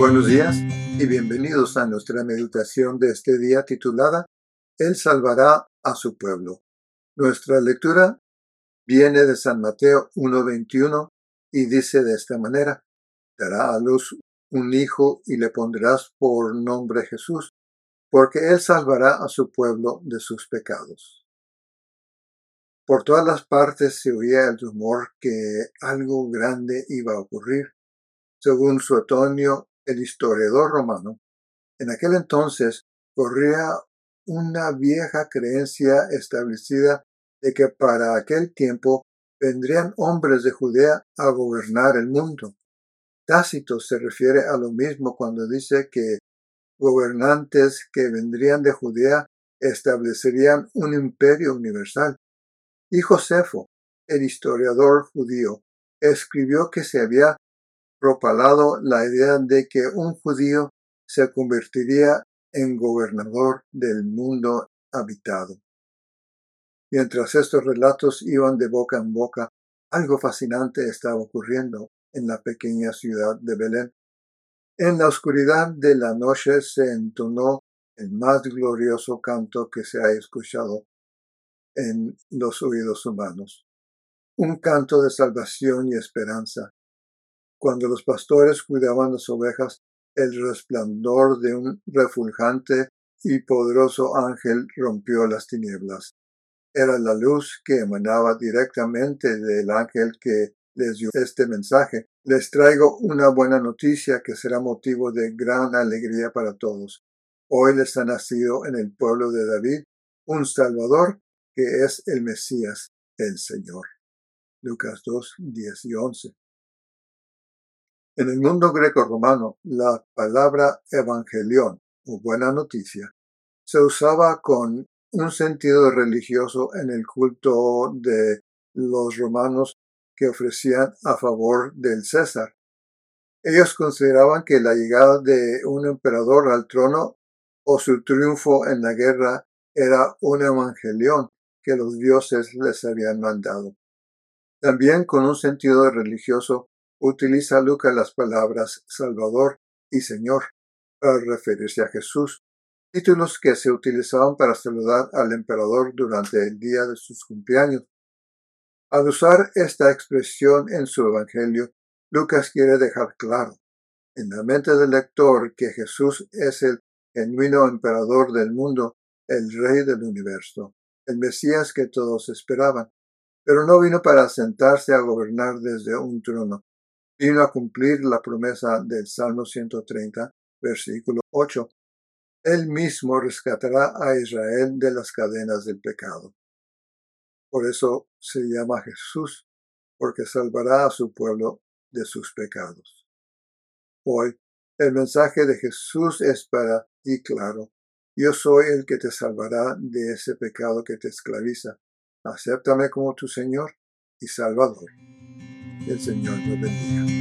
Buenos días y bienvenidos a nuestra meditación de este día titulada Él salvará a su pueblo. Nuestra lectura viene de San Mateo 1.21 y dice de esta manera, dará a luz un hijo y le pondrás por nombre Jesús, porque él salvará a su pueblo de sus pecados. Por todas las partes se oía el rumor que algo grande iba a ocurrir. Según Suetonio, el historiador romano, en aquel entonces corría una vieja creencia establecida de que para aquel tiempo vendrían hombres de Judea a gobernar el mundo. Tácito se refiere a lo mismo cuando dice que gobernantes que vendrían de Judea establecerían un imperio universal. Y Josefo, el historiador judío, escribió que se había propalado la idea de que un judío se convertiría en gobernador del mundo habitado. Mientras estos relatos iban de boca en boca, algo fascinante estaba ocurriendo en la pequeña ciudad de Belén. En la oscuridad de la noche se entonó el más glorioso canto que se ha escuchado en los oídos humanos. Un canto de salvación y esperanza. Cuando los pastores cuidaban las ovejas, el resplandor de un refulgante y poderoso ángel rompió las tinieblas. Era la luz que emanaba directamente del ángel que les dio este mensaje. Les traigo una buena noticia que será motivo de gran alegría para todos. Hoy les ha nacido en el pueblo de David un Salvador que es el Mesías, el Señor. Lucas 2, 10 y 11. En el mundo greco-romano, la palabra evangelión o buena noticia se usaba con un sentido religioso en el culto de los romanos que ofrecían a favor del César. Ellos consideraban que la llegada de un emperador al trono o su triunfo en la guerra era un evangelión que los dioses les habían mandado. También con un sentido religioso utiliza Lucas las palabras Salvador y Señor para referirse a Jesús, títulos que se utilizaban para saludar al emperador durante el día de sus cumpleaños. Al usar esta expresión en su Evangelio, Lucas quiere dejar claro en la mente del lector que Jesús es el genuino emperador del mundo, el rey del universo, el Mesías que todos esperaban, pero no vino para sentarse a gobernar desde un trono, vino a cumplir la promesa del Salmo 130, versículo 8. Él mismo rescatará a Israel de las cadenas del pecado. Por eso se llama Jesús, porque salvará a su pueblo de sus pecados. Hoy, el mensaje de Jesús es para ti claro. Yo soy el que te salvará de ese pecado que te esclaviza. Acéptame como tu Señor y Salvador. El Señor te bendiga.